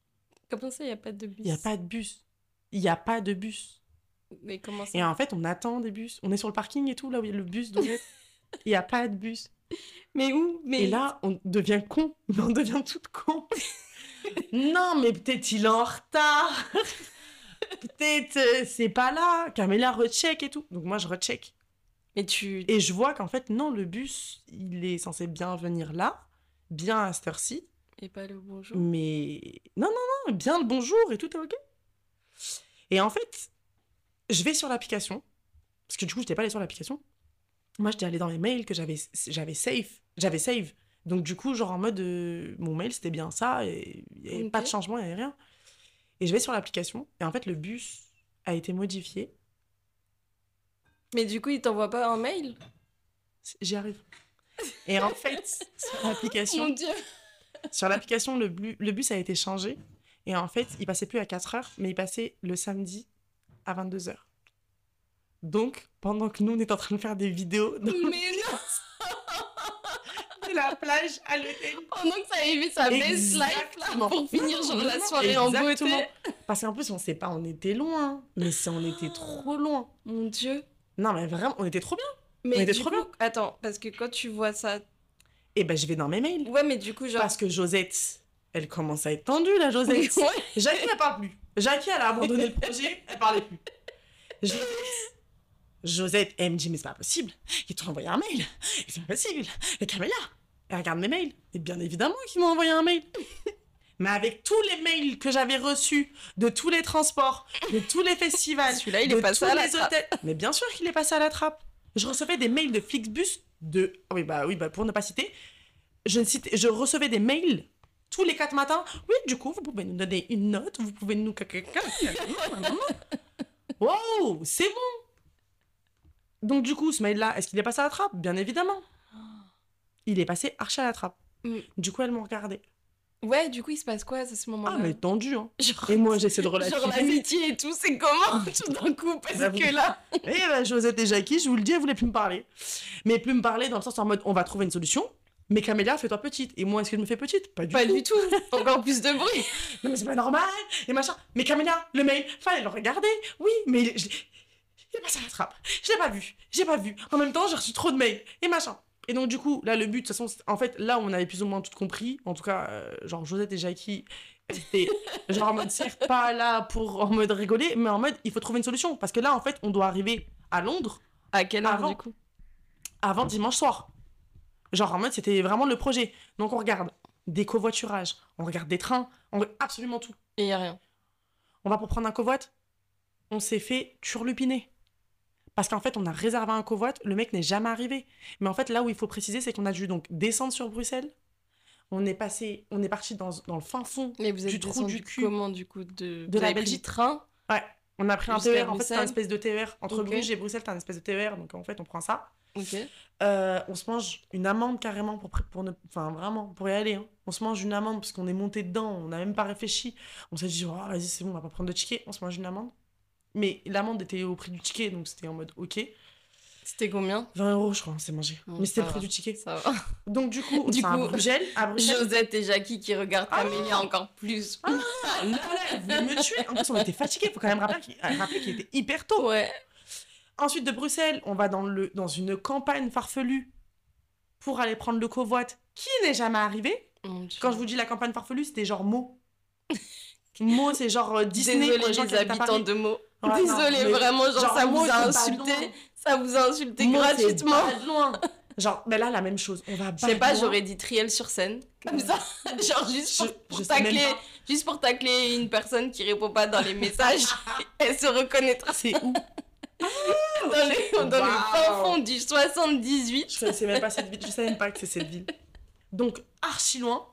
Speaker 2: Comment ça, il n'y a pas de bus
Speaker 1: Il n'y a pas de bus. Il n'y a pas de bus.
Speaker 2: Mais comment ça
Speaker 1: Et en fait, on attend des bus. On est sur le parking et tout, là où il y a le bus. Il n'y a pas de bus.
Speaker 2: Mais où? Mais
Speaker 1: Et là, on devient con. On devient toute con. non, mais peut-être il est en retard. peut-être euh, c'est pas là. Camélia recheck et tout. Donc moi, je recheck.
Speaker 2: Mais tu.
Speaker 1: Et je vois qu'en fait, non, le bus, il est censé bien venir là, bien à cette heure-ci.
Speaker 2: Et pas le bonjour.
Speaker 1: Mais non, non, non, bien le bonjour et tout est ok. Et en fait, je vais sur l'application, parce que du coup, je n'étais pas allée sur l'application. Moi, j'étais allée dans mes mails que j'avais j'avais save. J'avais save. Donc, du coup, genre en mode, euh, mon mail, c'était bien ça, et il n'y avait pas de changement, il n'y avait rien. Et je vais sur l'application, et en fait, le bus a été modifié.
Speaker 2: Mais du coup, il t'envoie pas un mail?
Speaker 1: J'y arrive. Et en fait, sur l'application,
Speaker 2: Mon dieu
Speaker 1: Sur l'application, le, bu- le bus a été changé. Et en fait, il passait plus à 4 heures, mais il passait le samedi à 22 heures. Donc, pendant que nous, on est en train de faire des vidéos de,
Speaker 2: Mais
Speaker 1: de la plage à l'hôtel.
Speaker 2: Pendant que ça fait sa best life là pour finir genre la soirée en beauté.
Speaker 1: Parce qu'en plus, on sait pas, on était loin. Mais si on était trop loin.
Speaker 2: Mon dieu.
Speaker 1: Non, mais vraiment, on était trop bien.
Speaker 2: Mais
Speaker 1: était
Speaker 2: du
Speaker 1: trop
Speaker 2: coup,
Speaker 1: bien.
Speaker 2: attends, parce que quand tu vois ça.
Speaker 1: Et ben, je vais dans mes mails.
Speaker 2: Ouais, mais du coup, genre.
Speaker 1: Parce que Josette, elle commence à être tendue, la Josette.
Speaker 2: Ouais.
Speaker 1: Jackie, elle parle plus. Jackie, elle a abandonné le projet, elle parlait plus. Josette, Josette, elle me dit, mais c'est pas possible. Ils t'ont envoyé un mail. C'est pas possible. Et Camélia, elle regarde mes mails. Et bien évidemment qu'ils m'ont envoyé un mail. Mais avec tous les mails que j'avais reçus de tous les transports, de tous les festivals,
Speaker 2: Celui-là, il
Speaker 1: de
Speaker 2: est passé
Speaker 1: tous
Speaker 2: à la
Speaker 1: les
Speaker 2: trappe.
Speaker 1: hôtels. Mais bien sûr qu'il est passé à la trappe. Je recevais des mails de Flixbus de. Oui, bah oui, bah pour ne pas citer. Je, ne cite... je recevais des mails tous les quatre matins. Oui, du coup, vous pouvez nous donner une note, vous pouvez nous. Wow, c'est bon. Donc, du coup, ce mail-là, est-ce qu'il est passé à la trappe? Bien évidemment. Il est passé archi à la trappe.
Speaker 2: Mm.
Speaker 1: Du coup, elles m'ont regardé.
Speaker 2: Ouais, du coup, il se passe quoi à ce
Speaker 1: Ah,
Speaker 2: moment-là
Speaker 1: mais tendu, hein.
Speaker 2: Genre,
Speaker 1: Et moi, j'essaie de
Speaker 2: genre
Speaker 1: relativiser.
Speaker 2: l'amitié et tout, c'est comment tout d'un coup Parce que là.
Speaker 1: Et bah, Josette et Jackie, je vous le dis, elles voulaient plus me parler. Mais plus me parler dans le sens en mode, on va trouver une solution. Mais Camélia, fais-toi petite. Et moi, est-ce que je me fais petite? Pas du
Speaker 2: Pas
Speaker 1: tout.
Speaker 2: du tout. Encore plus de bruit.
Speaker 1: Non, mais c'est pas normal. Et machin. Mais Camélia, le mail, fallait le regarder. Oui, mais je il est passé à la trappe. Je l'ai pas vu. J'ai pas vu. En même temps, j'ai reçu trop de mails. Et machin. Et donc, du coup, là, le but, de toute façon, c'est- en fait, là, on avait plus ou moins tout compris. En tout cas, euh, genre, Josette et Jackie, c'était genre en mode, certes, pas là pour en mode rigoler, mais en mode, il faut trouver une solution. Parce que là, en fait, on doit arriver à Londres
Speaker 2: À quelle heure
Speaker 1: Avant.
Speaker 2: du coup?
Speaker 1: Avant dimanche soir. Genre en mode c'était vraiment le projet. Donc on regarde des covoiturages, on regarde des trains, on regarde absolument tout.
Speaker 2: Et y a rien.
Speaker 1: On va pour prendre un covoit, on s'est fait turlupiner. Parce qu'en fait on a réservé un covoit, le mec n'est jamais arrivé. Mais en fait là où il faut préciser c'est qu'on a dû donc descendre sur Bruxelles. On est passé, on est parti dans, dans le fin fond.
Speaker 2: Mais vous êtes
Speaker 1: Du trou du cul.
Speaker 2: comment du coup de,
Speaker 1: De la Belgique.
Speaker 2: train
Speaker 1: Ouais, on a pris un TER. En fait c'est un espèce de TER entre. Bruges et Bruxelles, c'est un espèce de TER. Donc en fait on prend ça.
Speaker 2: Ok.
Speaker 1: Euh, on se mange une amende carrément pour, pour ne... Enfin, vraiment, pour y aller. hein. On se mange une amende parce qu'on est monté dedans, on n'a même pas réfléchi. On s'est dit, oh, vas-y, c'est bon, on va pas prendre de ticket. On se mange une amende. Mais l'amende était au prix du ticket, donc c'était en mode, ok.
Speaker 2: C'était combien?
Speaker 1: 20 euros, je crois, on s'est mangé.
Speaker 2: Bon,
Speaker 1: Mais c'était le prix du ticket.
Speaker 2: Ça va.
Speaker 1: Donc, du coup,
Speaker 2: Du
Speaker 1: à
Speaker 2: coup,
Speaker 1: Bruxelles. À Bruxelles.
Speaker 2: Josette et Jackie qui regardent
Speaker 1: Ah
Speaker 2: Camélia encore plus.
Speaker 1: Ah, là, voulait me tuer? En plus, on était fatigués. Faut quand même rappeler qu'il rappeler qu'il était hyper tôt.
Speaker 2: Ouais.
Speaker 1: Ensuite, de Bruxelles, on va dans, le, dans une campagne farfelue pour aller prendre le covoit qui n'est jamais arrivé. Quand je vous dis la campagne farfelue, c'était genre Meaux. Meaux, c'est genre euh, Disney pour
Speaker 2: Désolée
Speaker 1: les gens
Speaker 2: les habitants de mots.
Speaker 1: Ouais, non,
Speaker 2: Désolée,
Speaker 1: mais
Speaker 2: vraiment, genre,
Speaker 1: genre,
Speaker 2: ça vous
Speaker 1: pas
Speaker 2: insulté. Ça vous a insulté gratuitement.
Speaker 1: pas loin. Genre, mais là, la même chose. On va
Speaker 2: Je sais pas, j'aurais dit Triel sur scène. Comme ça. genre juste pour,
Speaker 1: Je-
Speaker 2: pour
Speaker 1: je sais même
Speaker 2: tacler. Juste pour tacler une personne qui répond pas dans les messages. Elle se reconnaîtra
Speaker 1: C'est où?
Speaker 2: Dans, le, dans le
Speaker 1: Waouh.
Speaker 2: fin fond du 78.
Speaker 1: Je connaissais même pas cette ville. Je savais même pas que c'est cette ville. Donc, archi loin.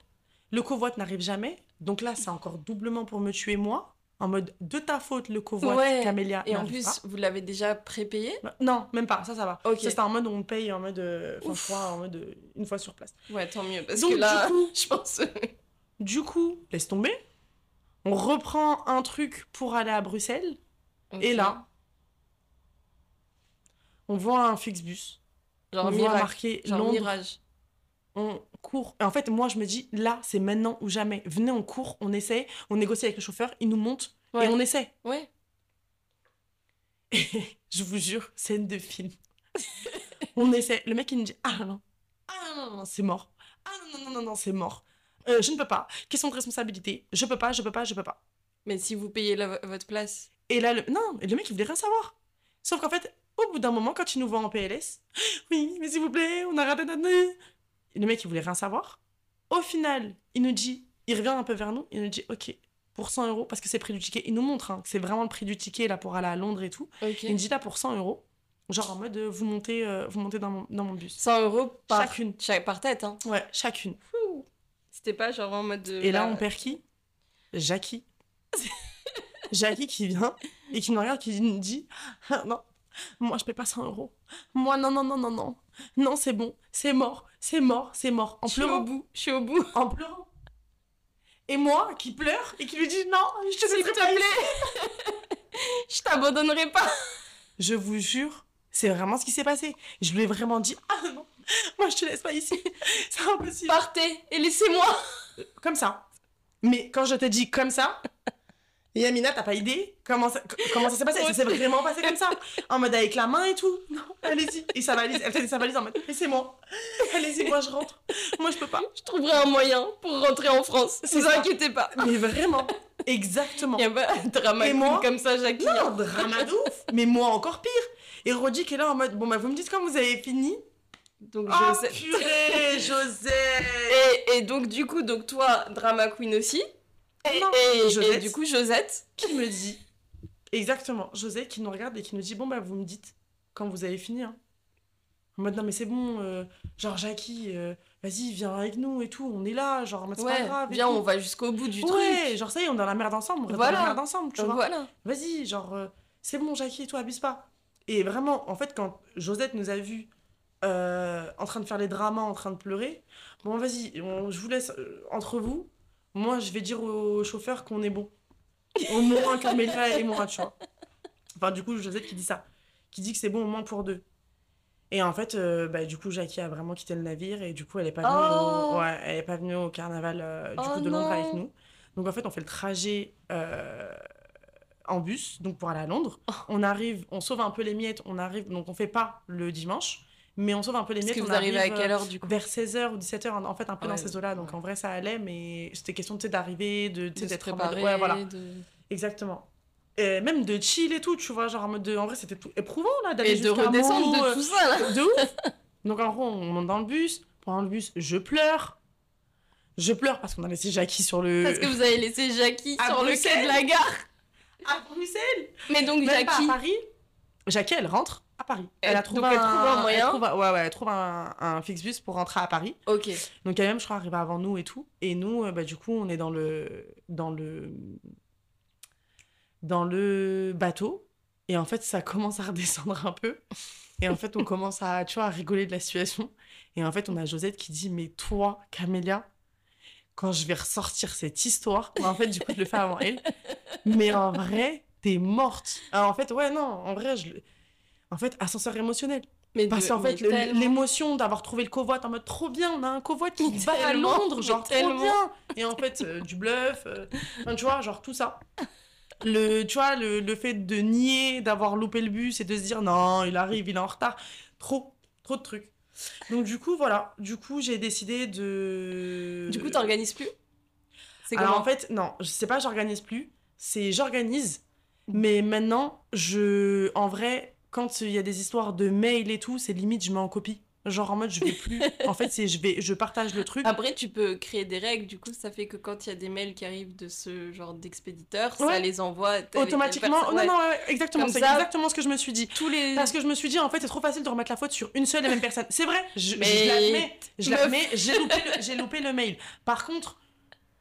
Speaker 1: Le covoit n'arrive jamais. Donc là, c'est encore doublement pour me tuer moi. En mode, de ta faute, le covoit,
Speaker 2: Ouais.
Speaker 1: Camélia.
Speaker 2: Et en plus,
Speaker 1: pas.
Speaker 2: vous l'avez déjà prépayé?
Speaker 1: Non, même pas. Ça, ça va.
Speaker 2: Ok.
Speaker 1: Ça, c'était en mode où on paye en mode. euh, en mode. euh, une fois sur place.
Speaker 2: Ouais, tant mieux. Parce
Speaker 1: Donc,
Speaker 2: que là,
Speaker 1: du coup,
Speaker 2: je pense.
Speaker 1: du coup, laisse tomber. On reprend un truc pour aller à Bruxelles. Et là, on voit un Flixbus.
Speaker 2: genre
Speaker 1: on voit
Speaker 2: miracle.
Speaker 1: marqué
Speaker 2: Genre
Speaker 1: Londres.
Speaker 2: mirage.
Speaker 1: On court. Et en fait, moi, je me dis, là, c'est maintenant ou jamais. Venez, on court, on essaie, on négocie avec le chauffeur, il nous monte
Speaker 2: Ouais.
Speaker 1: et on essaie.
Speaker 2: Ouais.
Speaker 1: Et je vous jure, scène de film. on essaie. Le mec, il nous dit, ah non, non, ah non, non, non, c'est mort. Ah non, non, non, non, non, c'est mort. Euh, je ne peux pas. Question de responsabilité. Je peux pas, je peux pas, je peux pas.
Speaker 2: Mais si vous payez la- votre place.
Speaker 1: Et là, le... non, et le mec, il voulait rien savoir. Sauf qu'en fait, au bout d'un moment, quand il nous voit en PLS, oui, mais s'il vous plaît, on a raté notre nez. Et le mec, il voulait rien savoir. Au final, il nous dit, il revient un peu vers nous, il nous dit, ok, pour 100 euros, parce que c'est le prix du ticket, il nous montre hein, que c'est vraiment le prix du ticket là pour aller à Londres et tout. Il nous dit là pour 100 euros, genre en mode, euh, vous montez, euh, vous montez dans mon, dans mon bus.
Speaker 2: 100 euros par,
Speaker 1: Chacune.
Speaker 2: chaque- par tête. Hein.
Speaker 1: Ouais, chacune.
Speaker 2: C'était pas genre en mode. de-
Speaker 1: Et là,
Speaker 2: bah,
Speaker 1: on perd qui? Jackie. Jackie qui vient et qui nous regarde, qui nous dit Ah, Non, moi je paie pas 100 euros. Moi, non, non, non, non, non. Non, c'est bon, c'est mort, c'est mort, c'est mort. En
Speaker 2: Je suis au bout. Je suis au bout.
Speaker 1: En pleurant. Et moi qui pleure et qui lui dit Non, je te
Speaker 2: S'il te plaît. Je t'abandonnerai pas.
Speaker 1: Je vous jure, c'est vraiment ce qui s'est passé. Je lui ai vraiment dit Ah non, moi je te laisse pas ici. C'est impossible.
Speaker 2: Partez et laissez-moi.
Speaker 1: Comme ça. Mais quand je te dis comme ça, Yamina, t'as pas idée comment ça, comment ça s'est passé? Ça s'est vraiment passé comme ça. En mode avec la main et tout. Non, allez-y. Et sa valise, elle fait sa valise en mode laissez-moi. Allez-y, moi je rentre. Moi je peux pas.
Speaker 2: Je trouverai un moyen pour rentrer en France.
Speaker 1: C'est
Speaker 2: vous inquiétez pas.
Speaker 1: Mais vraiment. Exactement.
Speaker 2: Il y a pas de drama
Speaker 1: Et moi
Speaker 2: comme ça, Jackie.
Speaker 1: Non, drama de ouf. Mais moi encore pire. Et Rodi qui est là en mode bon bah vous me dites quand vous avez fini.
Speaker 2: Donc
Speaker 1: Oh
Speaker 2: je sais.
Speaker 1: purée, José.
Speaker 2: Et, et donc du coup, donc toi, drama queen aussi. Et,
Speaker 1: Non,
Speaker 2: et- et
Speaker 1: Josette.
Speaker 2: du coup, Josette.
Speaker 1: qui me dit exactement José qui nous regarde et qui nous dit bon bah vous me dites quand vous avez fini hein. en mode non mais c'est bon euh, genre Jackie euh, vas-y viens avec nous et tout on est là genre c'est pas
Speaker 2: Ouais,
Speaker 1: grave
Speaker 2: viens, on va jusqu'au bout du
Speaker 1: ouais
Speaker 2: truc.
Speaker 1: genre ça y est on est dans la merde ensemble on
Speaker 2: Voilà.
Speaker 1: dans la merde ensemble tu
Speaker 2: Donc
Speaker 1: vois
Speaker 2: voilà.
Speaker 1: vas-y genre euh, c'est bon Jackie et toi abuse pas et vraiment en fait quand Josette nous a vus euh, en train de faire les dramas en train de pleurer bon vas-y je vous laisse euh, entre vous moi je vais dire au chauffeur qu'on est bon au moins Camélia et moi tu vois enfin du coup Josette qui dit ça qui dit que c'est bon au moins pour deux et en fait euh, bah, du coup Jackie a vraiment quitté le navire et du coup elle est pas venue
Speaker 2: Oh.
Speaker 1: au... ouais, elle est pas venue au carnaval euh, du
Speaker 2: Oh
Speaker 1: coup de Londres
Speaker 2: non.
Speaker 1: avec nous donc en fait on fait le trajet euh, en bus donc pour aller à Londres
Speaker 2: Oh.
Speaker 1: on arrive on sauve un peu les miettes on arrive donc on fait pas le dimanche mais on sauve un peu les miettes
Speaker 2: que
Speaker 1: on
Speaker 2: vous arrivez à
Speaker 1: arrive,
Speaker 2: quelle
Speaker 1: euh,
Speaker 2: heure du coup
Speaker 1: vers 16h ou 17h en fait un peu
Speaker 2: Ouais,
Speaker 1: dans ces eaux-là donc
Speaker 2: ouais.
Speaker 1: en vrai ça allait mais c'était question d'arriver de d'être
Speaker 2: préparer.
Speaker 1: ouais voilà
Speaker 2: de-
Speaker 1: exactement et même de chill et tout tu vois genre en mode de... en vrai c'était tout éprouvant là d'aller
Speaker 2: Et de redescendre de
Speaker 1: euh,
Speaker 2: tout ça là.
Speaker 1: de ouf donc en gros on monte dans le bus pendant le bus je pleure je pleure parce qu'on a laissé Jackie sur le
Speaker 2: Parce que vous avez laissé Jackie sur le quai de la gare.
Speaker 1: à Bruxelles
Speaker 2: Mais donc
Speaker 1: même pas à
Speaker 2: Jackie.
Speaker 1: Paris Jackie elle rentre à Paris elle,
Speaker 2: Elle-
Speaker 1: a trouvé
Speaker 2: donc elle trouve un moyen.
Speaker 1: elle trouve un- ouais ouais elle trouve un, un Flixbus pour rentrer à Paris
Speaker 2: Ok.
Speaker 1: Donc elle même, je crois, arrive avant nous et tout. Et nous, euh, bah, du coup, on est dans le, dans le, dans le bateau. Et en fait, ça commence à redescendre un peu. Et en fait, on commence à, tu vois, à rigoler de la situation. Et en fait, on a Josette qui dit, mais toi, Camélia, quand je vais ressortir cette histoire, bah, en fait, du coup, je le fais avant elle. Mais en vrai, t'es morte. Alors, en fait, ouais, non, en vrai, je. En fait, ascenseur émotionnel.
Speaker 2: Mais
Speaker 1: Parce qu'en fait, l'émotion d'avoir trouvé le covoit en mode trop bien, on a un covoit qui va à Londres, genre trop
Speaker 2: tellement.
Speaker 1: bien. Et en fait, euh, du bluff, euh, tu vois, genre tout ça. Le, tu vois, le, le fait de nier, d'avoir loupé le bus et de se dire non, il arrive, il est en retard. Trop, trop de trucs. Donc du coup, voilà. Du coup, j'ai décidé de...
Speaker 2: Du coup, t'organises plus? C'est
Speaker 1: Alors en fait, non, je sais pas, j'organise plus. C'est j'organise,
Speaker 2: Mm.
Speaker 1: mais maintenant, je, en vrai, quand il y a des histoires de mails et tout, c'est limite, je mets en copie. Genre en mode, je vais plus. en fait, c'est je vais, je partage le truc.
Speaker 2: Après, tu peux créer des règles, du coup, ça fait que quand il y a des mails qui arrivent de ce genre d'expéditeur, ça
Speaker 1: Ouais.
Speaker 2: les envoie
Speaker 1: automatiquement.
Speaker 2: personne.
Speaker 1: Non,
Speaker 2: Ouais.
Speaker 1: non, exactement. C'est
Speaker 2: ça-
Speaker 1: exactement ce que je me suis dit.
Speaker 2: Tous les.
Speaker 1: Parce que je me suis dit, en fait, c'est trop facile de remettre la faute sur une seule et même personne. C'est vrai, je,
Speaker 2: Mais-
Speaker 1: je l'admets. Je l'admets, j'ai loupé, le- j'ai loupé le mail. Par contre,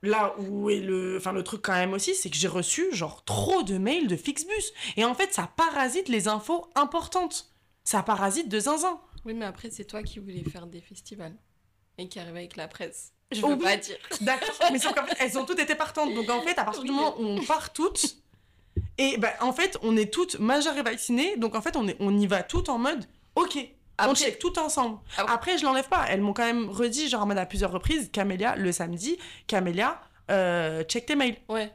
Speaker 1: là où est le. Enfin, le truc quand même aussi, c'est que j'ai reçu, genre, trop de mails de Fixbus. Et en fait, ça parasite les infos importantes. Ça parasite de zinzin.
Speaker 2: Oui, mais après, c'est toi qui voulais faire des festivals et qui arrive avec la presse. Je
Speaker 1: Oh
Speaker 2: veux
Speaker 1: oui.
Speaker 2: pas dire.
Speaker 1: D'accord, mais sauf qu'en fait, elles ont toutes été partantes. Donc en fait, à partir du moment où on part toutes, et ben en fait, on est toutes majeures et vaccinées. Donc en fait, on, est, on y va toutes en mode, ok, on
Speaker 2: Après-
Speaker 1: check tout ensemble.
Speaker 2: Ah.
Speaker 1: Après, je l'enlève pas. Elles m'ont quand même redit, genre en mode à plusieurs reprises, Camélia, le samedi, Camélia, euh, check tes mails.
Speaker 2: Ouais.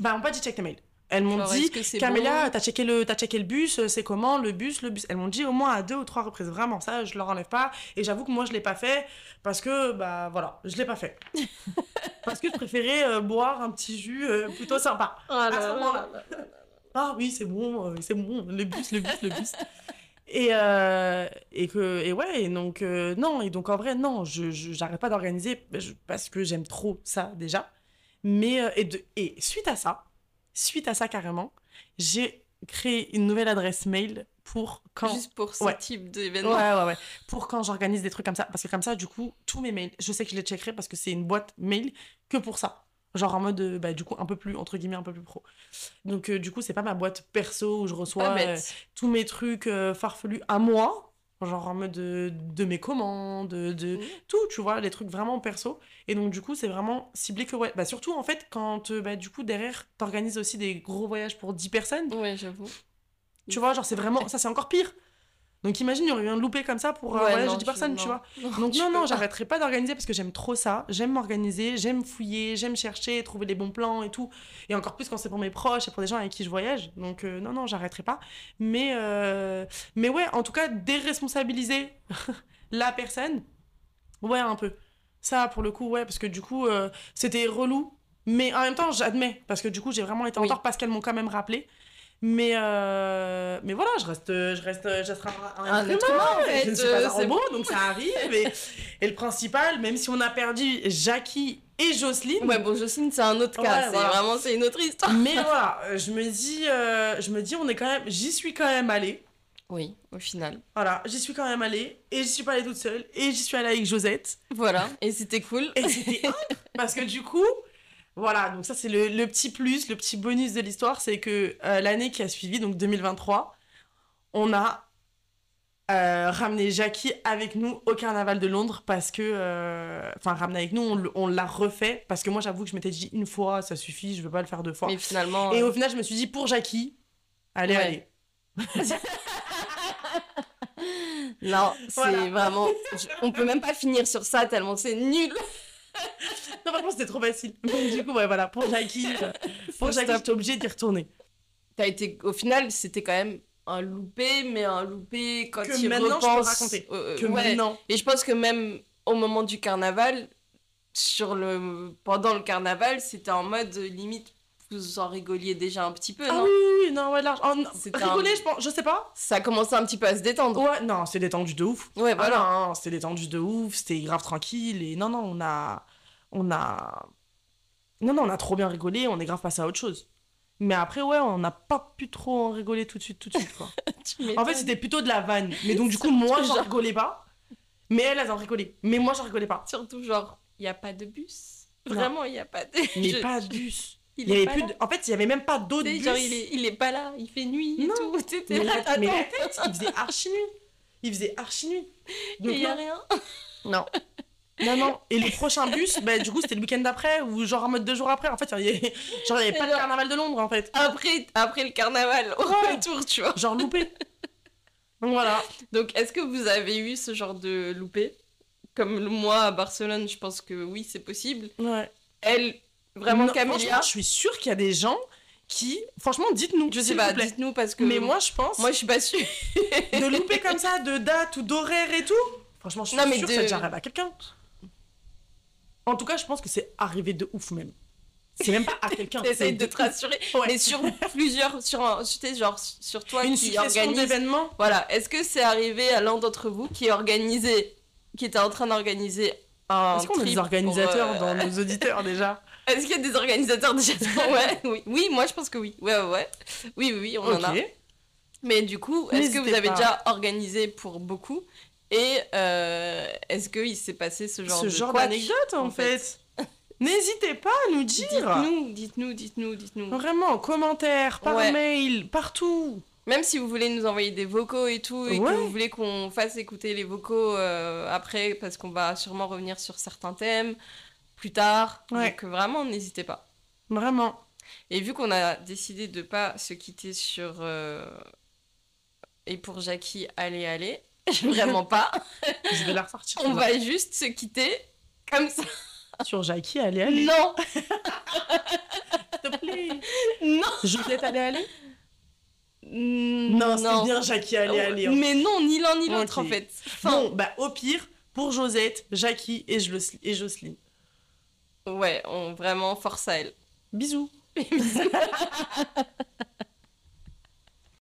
Speaker 1: Bah, on pas dit check tes mails. Elles m'ont dit, Camélia, t'as checké, le, t'as checké le bus, euh, c'est comment le bus, le bus Elles m'ont dit au moins à deux ou trois reprises. Vraiment, ça, je leur enlève pas. Et j'avoue que moi, je l'ai pas fait parce que, bah voilà, je l'ai pas fait. parce que je préférais euh, boire un petit jus euh, plutôt sympa.
Speaker 2: Oh là
Speaker 1: À ce
Speaker 2: là
Speaker 1: moment-là.
Speaker 2: là là.
Speaker 1: Ah oui, c'est bon, c'est bon, le bus, le bus, le bus. Et, euh, et que et ouais et donc euh, non et donc en vrai non je j'arrête pas d'organiser parce que j'aime trop ça déjà mais euh, et de et suite à ça suite à ça carrément j'ai créé une nouvelle adresse mail pour quand
Speaker 2: Juste pour ce
Speaker 1: Ouais.
Speaker 2: type
Speaker 1: Ouais,
Speaker 2: d'événement.
Speaker 1: ouais, ouais. Pour quand j'organise des trucs comme ça. Parce que comme ça, du coup, tous mes mails, je sais que je les checkerai parce que c'est une boîte mail que pour ça. Genre en mode, euh, bah, du coup, un peu plus, entre guillemets, un peu plus pro. Donc, euh, du coup, c'est pas ma boîte perso où je reçois euh, tous mes trucs euh, farfelus à moi. Genre en mode de, de mes commandes, de, de
Speaker 2: Mhm.
Speaker 1: tout, tu vois, les trucs vraiment perso. Et donc, du coup, c'est vraiment ciblé que, ouais. Bah, surtout, en fait, quand, bah, du coup, derrière, t'organises aussi des gros voyages pour 10 personnes.
Speaker 2: Ouais, j'avoue.
Speaker 1: Tu vois, genre, c'est vraiment, ça, c'est encore pire. Donc, imagine, il y aurait eu un loupé comme ça pour un
Speaker 2: Ouais,
Speaker 1: voyage
Speaker 2: non,
Speaker 1: de 10
Speaker 2: tu-
Speaker 1: vois.
Speaker 2: Non,
Speaker 1: Donc
Speaker 2: tu
Speaker 1: non, non, j'arrêterai pas d'organiser parce que j'aime trop ça. J'aime m'organiser, j'aime fouiller, j'aime chercher, trouver les bons plans et tout. Et encore plus quand c'est pour mes proches et pour des gens avec qui je voyage. Donc euh, non, non, j'arrêterai pas. Mais, euh, mais ouais, en tout cas, déresponsabiliser la personne, ouais, un peu. Ça, pour le coup, ouais, parce que du coup, euh, c'était relou. Mais en même temps, j'admets, parce que du coup, j'ai vraiment été en
Speaker 2: Oui.
Speaker 1: tort parce qu'elles m'ont quand même rappelé. Mais, euh, mais voilà, je reste, je reste, je reste un, un
Speaker 2: Un
Speaker 1: être humain, en fait. Je ne suis pas
Speaker 2: euh,
Speaker 1: un
Speaker 2: c'est
Speaker 1: robot, donc ça arrive. Et, et le principal, même si on a perdu Jackie et Jocelyne,
Speaker 2: Ouais, bon, Jocelyne, c'est un autre
Speaker 1: Ouais,
Speaker 2: cas. c'est
Speaker 1: voilà.
Speaker 2: vraiment, c'est une autre histoire.
Speaker 1: mais voilà, je me dis, euh, je me dis, on est quand même, j'y suis quand même allée.
Speaker 2: Oui, au final.
Speaker 1: Voilà, j'y suis quand même allée et j'y suis pas allée toute seule et j'y suis allée avec Josette
Speaker 2: Voilà, et c'était cool.
Speaker 1: et c'était parce que du coup, voilà, donc ça c'est le, le petit plus, le petit bonus de l'histoire, c'est que euh, l'année qui a suivi, donc 2023, on a euh, ramené Jackie avec nous au carnaval de Londres parce que, euh, enfin ramené avec nous, on, l'a refait parce que moi j'avoue que je m'étais dit une fois, ça suffit, je veux pas le faire deux fois.
Speaker 2: Mais finalement.
Speaker 1: Et
Speaker 2: euh,
Speaker 1: au final, je me suis dit pour Jackie, allez,
Speaker 2: Ouais.
Speaker 1: allez.
Speaker 2: Non, c'est
Speaker 1: Voilà.
Speaker 2: vraiment. je- On peut même pas finir sur ça tellement c'est nul.
Speaker 1: Non, franchement, c'était trop facile. Donc, du coup, ouais, voilà, pour Jackie, euh, pour Jackie, j'étais obligée d'y retourner.
Speaker 2: T'as été. Au final, c'était quand même un loupé, mais un loupé quand
Speaker 1: Que
Speaker 2: il
Speaker 1: maintenant, je peux raconter.
Speaker 2: euh,
Speaker 1: Que
Speaker 2: ouais.
Speaker 1: maintenant,
Speaker 2: Et je pense que même au moment du carnaval, sur le pendant le carnaval, c'était en mode euh, limite vous en rigoliez déjà un petit peu,
Speaker 1: Ah
Speaker 2: non
Speaker 1: oui, oui, oui, non, ouais, large. Oh, non, rigoler,
Speaker 2: un-
Speaker 1: je pense, je sais pas.
Speaker 2: Ça commençait un petit peu à se détendre.
Speaker 1: Ouais, non, c'est détendu de ouf.
Speaker 2: Ouais,
Speaker 1: Voilà,
Speaker 2: voilà.
Speaker 1: c'était détendu de ouf, c'était grave tranquille. Et non, non, on a. On a. Non, non, on a trop bien rigolé, on est grave passé à autre chose. Mais après, ouais, on n'a pas pu trop en rigoler tout de suite, tout de suite, quoi. En fait, c'était plutôt de la vanne. Mais donc, du coup, moi, j'en
Speaker 2: genre-
Speaker 1: rigolais pas. Mais elles, elles en rigolaient. Mais moi, j'en rigolais pas.
Speaker 2: surtout genre, il y a pas de bus. Vraiment, il y a pas de.
Speaker 1: Mais
Speaker 2: Je-
Speaker 1: pas de bus.
Speaker 2: Il
Speaker 1: Il avait plus de... En fait, il y avait même pas
Speaker 2: sais,
Speaker 1: bus.
Speaker 2: Genre, il est, il est pas là, il fait nuit et
Speaker 1: Non.
Speaker 2: tout. Tu sais, t'es
Speaker 1: Mais
Speaker 2: là,
Speaker 1: la, mais la
Speaker 2: t'attends.
Speaker 1: tête, il faisait archi nuit. Il faisait archi nuit. Donc,
Speaker 2: il y a rien.
Speaker 1: Non. Non, non. Et le prochain bus, bah, du coup, c'était le week-end d'après, ou genre en mode deux jours après. En fait, il y avait, genre, il y avait
Speaker 2: Et
Speaker 1: pas de
Speaker 2: genre-
Speaker 1: carnaval de Londres, en fait.
Speaker 2: Après, après le carnaval, au
Speaker 1: Ouais.
Speaker 2: retour, tu vois.
Speaker 1: Genre loupé. Donc voilà.
Speaker 2: Donc, est-ce que vous avez eu ce genre de loupé? Comme le- moi à Barcelone, je pense que oui, c'est possible.
Speaker 1: Ouais.
Speaker 2: Elle, vraiment
Speaker 1: Non,
Speaker 2: Camélia
Speaker 1: Je suis sûre qu'il y a des gens qui. Franchement, dites-nous.
Speaker 2: Je sais pas, dites-nous parce que.
Speaker 1: Mais moi, je pense.
Speaker 2: moi, je suis pas sûre.
Speaker 1: de louper comme ça, de date ou d'horaire et tout. Franchement, je suis
Speaker 2: Non, mais
Speaker 1: sûre
Speaker 2: de-
Speaker 1: que ça déjà arrive à quelqu'un. En tout cas, je pense que c'est arrivé de ouf même. C'est même pas à quelqu'un.
Speaker 2: T'essayes de te rassurer.
Speaker 1: Ouais.
Speaker 2: Mais sur plusieurs. Sur, un- tu sais, genre sur toi
Speaker 1: Une
Speaker 2: qui organise.
Speaker 1: d'événements.
Speaker 2: Voilà. Est-ce que c'est arrivé à l'un d'entre vous qui organisait. Qui était en train d'organiser un.
Speaker 1: Est-ce qu'on a des
Speaker 2: pour,
Speaker 1: organisateurs
Speaker 2: euh,
Speaker 1: dans nos auditeurs déjà
Speaker 2: Est-ce qu'il y a des organisateurs déjà Ouais, oui. Oui, moi je pense que oui. Ouais, ouais, ouais. Oui, oui, oui, on en a. Mais du coup, est-ce que vous avez
Speaker 1: pas.
Speaker 2: déjà organisé pour beaucoup Et euh, est-ce qu'il s'est passé ce genre
Speaker 1: Ce
Speaker 2: de
Speaker 1: genre d'anecdote en
Speaker 2: en
Speaker 1: fait. N'hésitez pas à nous dire.
Speaker 2: Dites-nous, dites-nous, dites-nous, dites-nous.
Speaker 1: Vraiment, en commentaire, par
Speaker 2: Ouais.
Speaker 1: mail, partout.
Speaker 2: Même si vous voulez nous envoyer des vocaux et tout, et
Speaker 1: Ouais.
Speaker 2: que vous voulez qu'on fasse écouter les vocaux euh, après, parce qu'on va sûrement revenir sur certains thèmes plus tard.
Speaker 1: Ouais.
Speaker 2: Donc vraiment, n'hésitez pas.
Speaker 1: Vraiment.
Speaker 2: Et vu qu'on a décidé de pas se quitter sur euh, et pour Jackie, allez, allez, vraiment pas.
Speaker 1: Je vais la ressortir.
Speaker 2: On va juste se quitter comme ça.
Speaker 1: Sur Jackie, allez, allez.
Speaker 2: Non,
Speaker 1: S'il te plaît.
Speaker 2: non,
Speaker 1: Juliette, allez, allez.
Speaker 2: Non,
Speaker 1: Non, c'est bien Jackie, allez, allez. hein.
Speaker 2: Mais non, ni l'un ni l'autre en fait. Enfin,
Speaker 1: Bon, bah au pire, pour Josette, Jackie et, Jocelyne.
Speaker 2: ouais, on vraiment force à elle.
Speaker 1: Bisous.